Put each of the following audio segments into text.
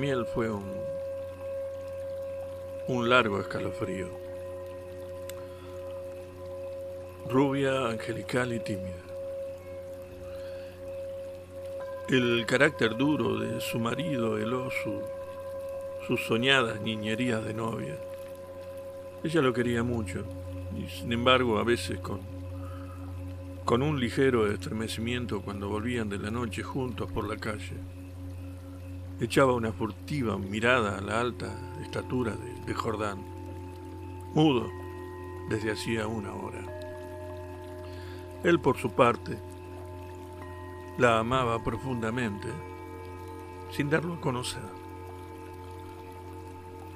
miel fue un, un largo escalofrío. Rubia, angelical y tímida. El carácter duro de su marido heló sus soñadas niñerías de novia. Ella lo quería mucho y sin embargo a veces con, con un ligero estremecimiento cuando volvían de la noche juntos por la calle. Echaba una furtiva mirada a la alta estatura de, Jordán, mudo desde hacía una hora. Él por su parte la amaba profundamente, sin darlo a conocer.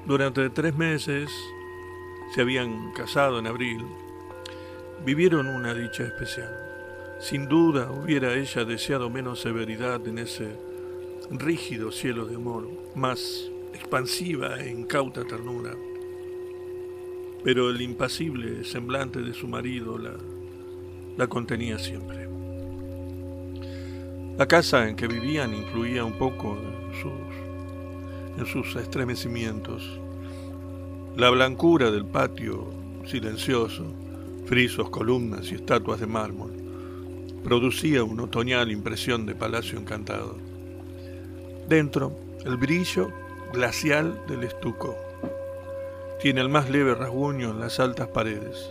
Durante tres meses se habían casado en abril, vivieron una dicha especial. Sin duda hubiera ella deseado menos severidad en ese rígido cielo de amor, más expansiva e incauta ternura. Pero el impasible semblante de su marido la, la contenía siempre. La casa en que vivían influía un poco en sus, en sus estremecimientos la blancura del patio silencioso, frisos, columnas y estatuas de mármol, producía una otoñal impresión de palacio encantado. Dentro, el brillo glacial del estuco. Tiene el más leve rasguño en las altas paredes.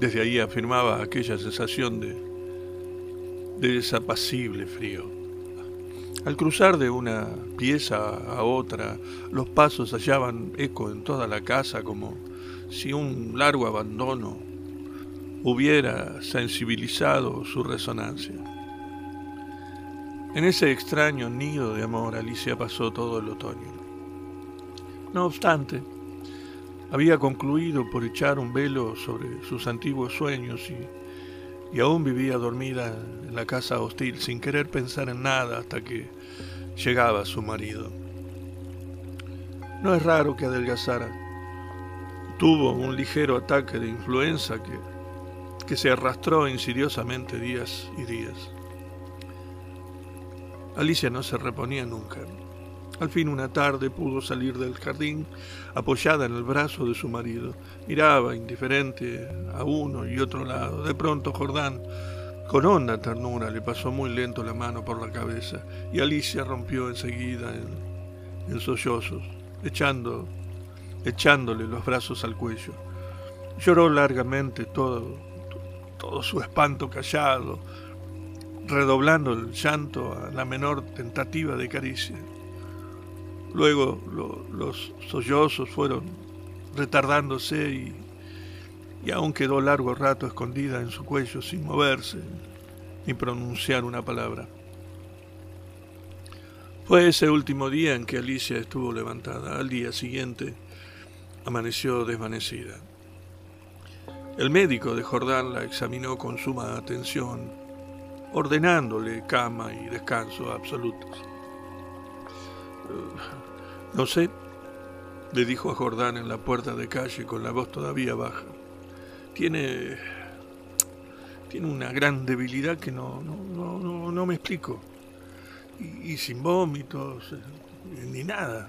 Desde ahí afirmaba aquella sensación de, de desapacible frío. Al cruzar de una pieza a otra, los pasos hallaban eco en toda la casa como si un largo abandono hubiera sensibilizado su resonancia. En ese extraño nido de amor Alicia pasó todo el otoño. No obstante, había concluido por echar un velo sobre sus antiguos sueños y, aún vivía dormida la casa hostil sin querer pensar en nada hasta que llegaba su marido. No es raro que adelgazara. Tuvo un ligero ataque de influenza que, que se arrastró insidiosamente días y días. Alicia no se reponía nunca. Al fin una tarde pudo salir del jardín apoyada en el brazo de su marido. Miraba indiferente a uno y otro lado. De pronto Jordán con honda ternura le pasó muy lento la mano por la cabeza y Alicia rompió enseguida en, sollozos, echándole los brazos al cuello. Lloró largamente todo su espanto callado, redoblando el llanto a la menor tentativa de caricia. Luego los sollozos fueron retardándose y y aún quedó largo rato escondida en su cuello sin moverse ni pronunciar una palabra. Fue ese último día en que Alicia estuvo levantada. Al día siguiente amaneció desvanecida. El médico de Jordán la examinó con suma atención, ordenándole cama y descanso absolutos. No sé, le dijo a Jordán en la puerta de calle con la voz todavía baja tiene, tiene una gran debilidad que no, no, no, me explico. Y, sin vómitos, eh, ni nada.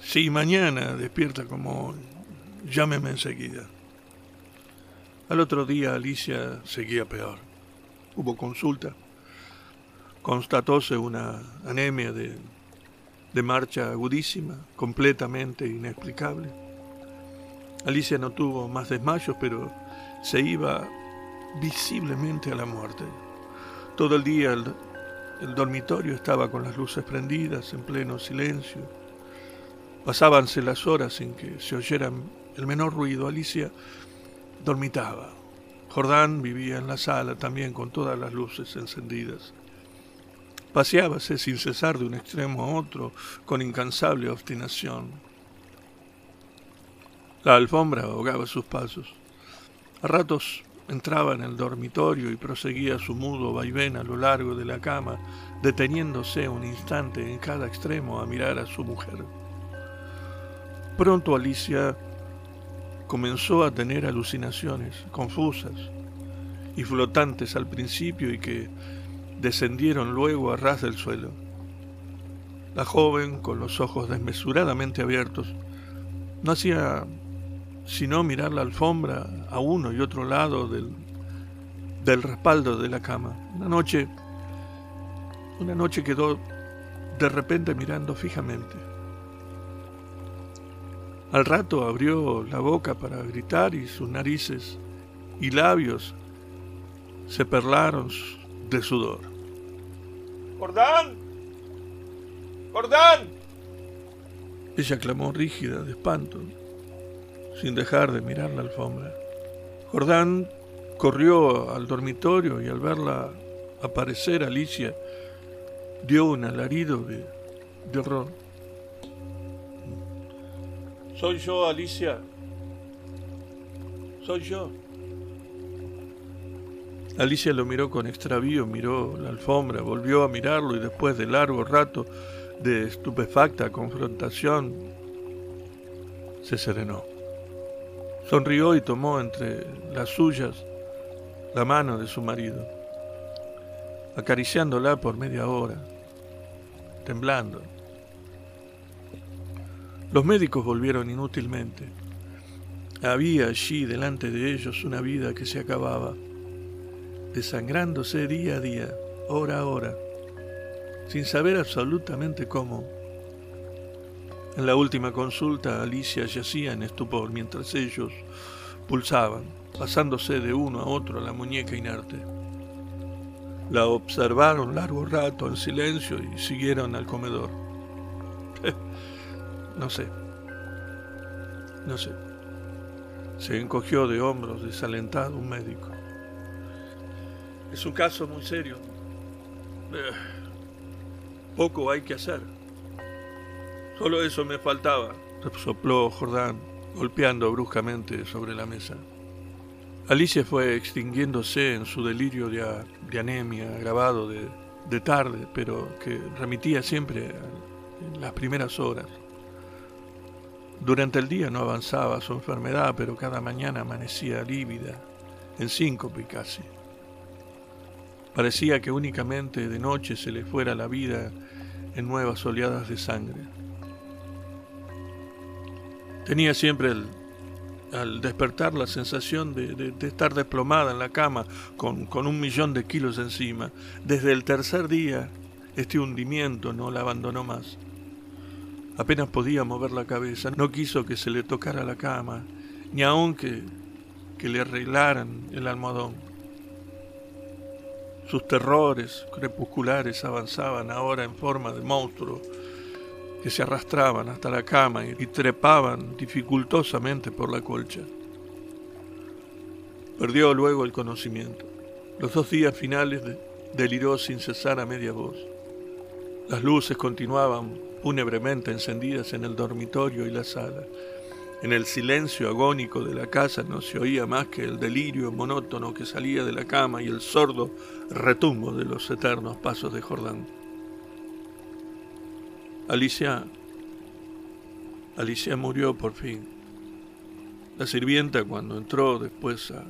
Si mañana despierta como llámeme enseguida. Al otro día Alicia seguía peor. Hubo consulta. Constatóse una anemia de, marcha agudísima, completamente inexplicable Alicia no tuvo más desmayos, pero se iba visiblemente a la muerte. Todo el día el, dormitorio estaba con las luces prendidas, en pleno silencio. Pasábanse las horas sin que se oyera el menor ruido. Alicia dormitaba. Jordán vivía en la sala también con todas las luces encendidas. Paseábase sin cesar de un extremo a otro con incansable obstinación. La alfombra ahogaba sus pasos. A ratos entraba en el dormitorio y proseguía su mudo vaivén a lo largo de la cama, deteniéndose un instante en cada extremo a mirar a su mujer. Pronto Alicia comenzó a tener alucinaciones confusas y flotantes al principio y que descendieron luego a ras del suelo. La joven, con los ojos desmesuradamente abiertos, no hacía sino mirar la alfombra a uno y otro lado del, del respaldo de la cama. Una noche, una noche quedó de repente mirando fijamente. Al rato abrió la boca para gritar y sus narices y labios se perlaron de sudor. ¡Jordán! ¡Jordán! Ella clamó rígida de espanto, sin dejar de mirar la alfombra. Jordán corrió al dormitorio y al verla aparecer Alicia, dio un alarido de, de horror. Soy yo, Alicia. Soy yo. Alicia lo miró con extravío, miró la alfombra, volvió a mirarlo y después de largo rato de estupefacta confrontación, se serenó. Sonrió y tomó entre las suyas la mano de su marido, acariciándola por media hora, temblando. Los médicos volvieron inútilmente. Había allí delante de ellos una vida que se acababa desangrándose día a día, hora a hora, sin saber absolutamente cómo. En la última consulta, Alicia yacía en estupor mientras ellos pulsaban, pasándose de uno a otro la muñeca inerte. La observaron largo rato en silencio y siguieron al comedor. No sé, no sé. Se encogió de hombros desalentado un médico. Es un caso muy serio. Eh, poco hay que hacer. Solo eso me faltaba, sopló Jordán, golpeando bruscamente sobre la mesa. Alicia fue extinguiéndose en su delirio de, anemia agravado de, de, tarde, pero que remitía siempre en las primeras horas. Durante el día no avanzaba su enfermedad, pero cada mañana amanecía lívida, en síncope casi. Parecía que únicamente de noche se le fuera la vida en nuevas oleadas de sangre. Tenía siempre al despertar la sensación de, estar desplomada en la cama con un millón de kilos encima. Desde el tercer día, este hundimiento no la abandonó más. Apenas podía mover la cabeza, no quiso que se le tocara la cama, ni aun que, le arreglaran el almohadón. Sus terrores crepusculares avanzaban ahora en forma de monstruos que se arrastraban hasta la cama y trepaban dificultosamente por la colcha. Perdió luego el conocimiento. Los dos días finales deliró sin cesar a media voz. Las luces continuaban fúnebremente encendidas en el dormitorio y la sala. En el silencio agónico de la casa no se oía más que el delirio monótono que salía de la cama y el sordo retumbo de los eternos pasos de Jordán. Alicia. Alicia murió por fin. La sirvienta cuando entró después a,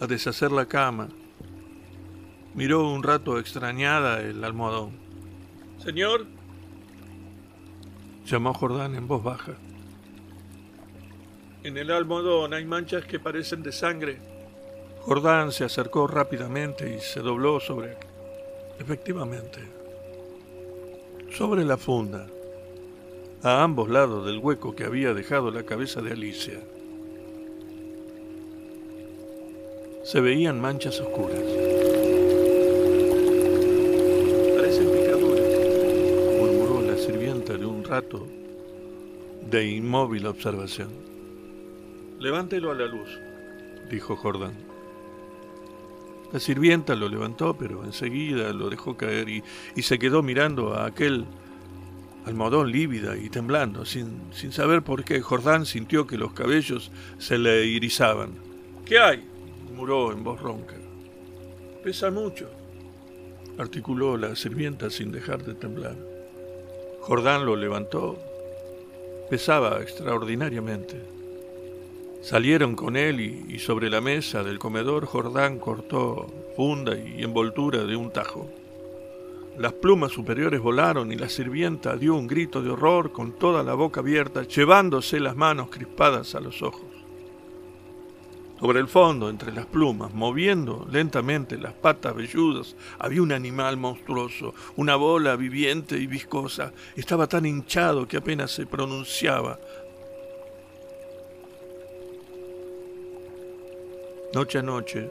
a deshacer la cama, miró un rato extrañada el almohadón. Señor, llamó Jordán en voz baja. En el almohadón hay manchas que parecen de sangre. Jordán se acercó rápidamente y se dobló sobre... Efectivamente. Sobre la funda, a ambos lados del hueco que había dejado la cabeza de Alicia, se veían manchas oscuras. Rato de inmóvil observación. Levántelo a la luz, dijo Jordán. La sirvienta lo levantó, pero enseguida lo dejó caer y, se quedó mirando a aquel almohadón lívida y temblando, sin, sin saber por qué. Jordán sintió que los cabellos se le irizaban. ¿Qué hay? murmuró en voz ronca. Pesa mucho, articuló la sirvienta sin dejar de temblar. Jordán lo levantó. Pesaba extraordinariamente. Salieron con él y, sobre la mesa del comedor Jordán cortó funda y envoltura de un tajo. las plumas superiores volaron y la sirvienta dio un grito de horror con toda la boca abierta, llevándose las manos crispadas a los ojos. Sobre el fondo, entre las plumas, moviendo lentamente las patas velludas, había un animal monstruoso, una bola viviente y viscosa. Estaba tan hinchado que apenas se pronunciaba. Noche a noche,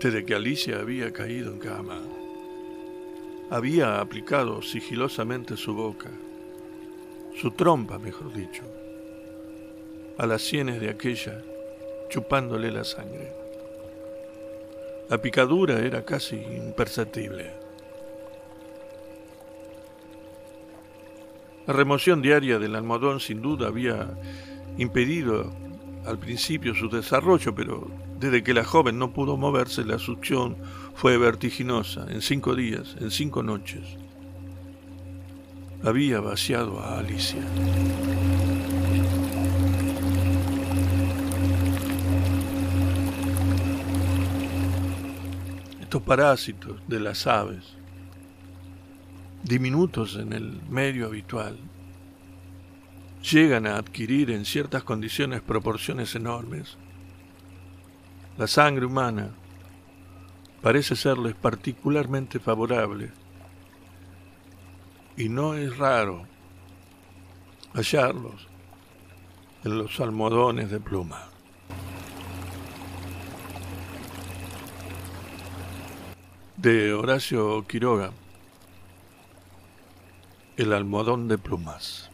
desde que Alicia había caído en cama, había aplicado sigilosamente su boca, su trompa, mejor dicho, a las sienes de aquella, chupándole la sangre. La picadura era casi imperceptible. La remoción diaria del almohadón sin duda había impedido al principio su desarrollo, pero desde que la joven no pudo moverse, la succión fue vertiginosa. En cinco días, en cinco noches, había vaciado a Alicia. Estos parásitos de las aves, diminutos en el medio habitual, llegan a adquirir en ciertas condiciones proporciones enormes. La sangre humana parece serles particularmente favorable y no es raro hallarlos en los almohadones de pluma. De Horacio Quiroga, El almohadón de plumas.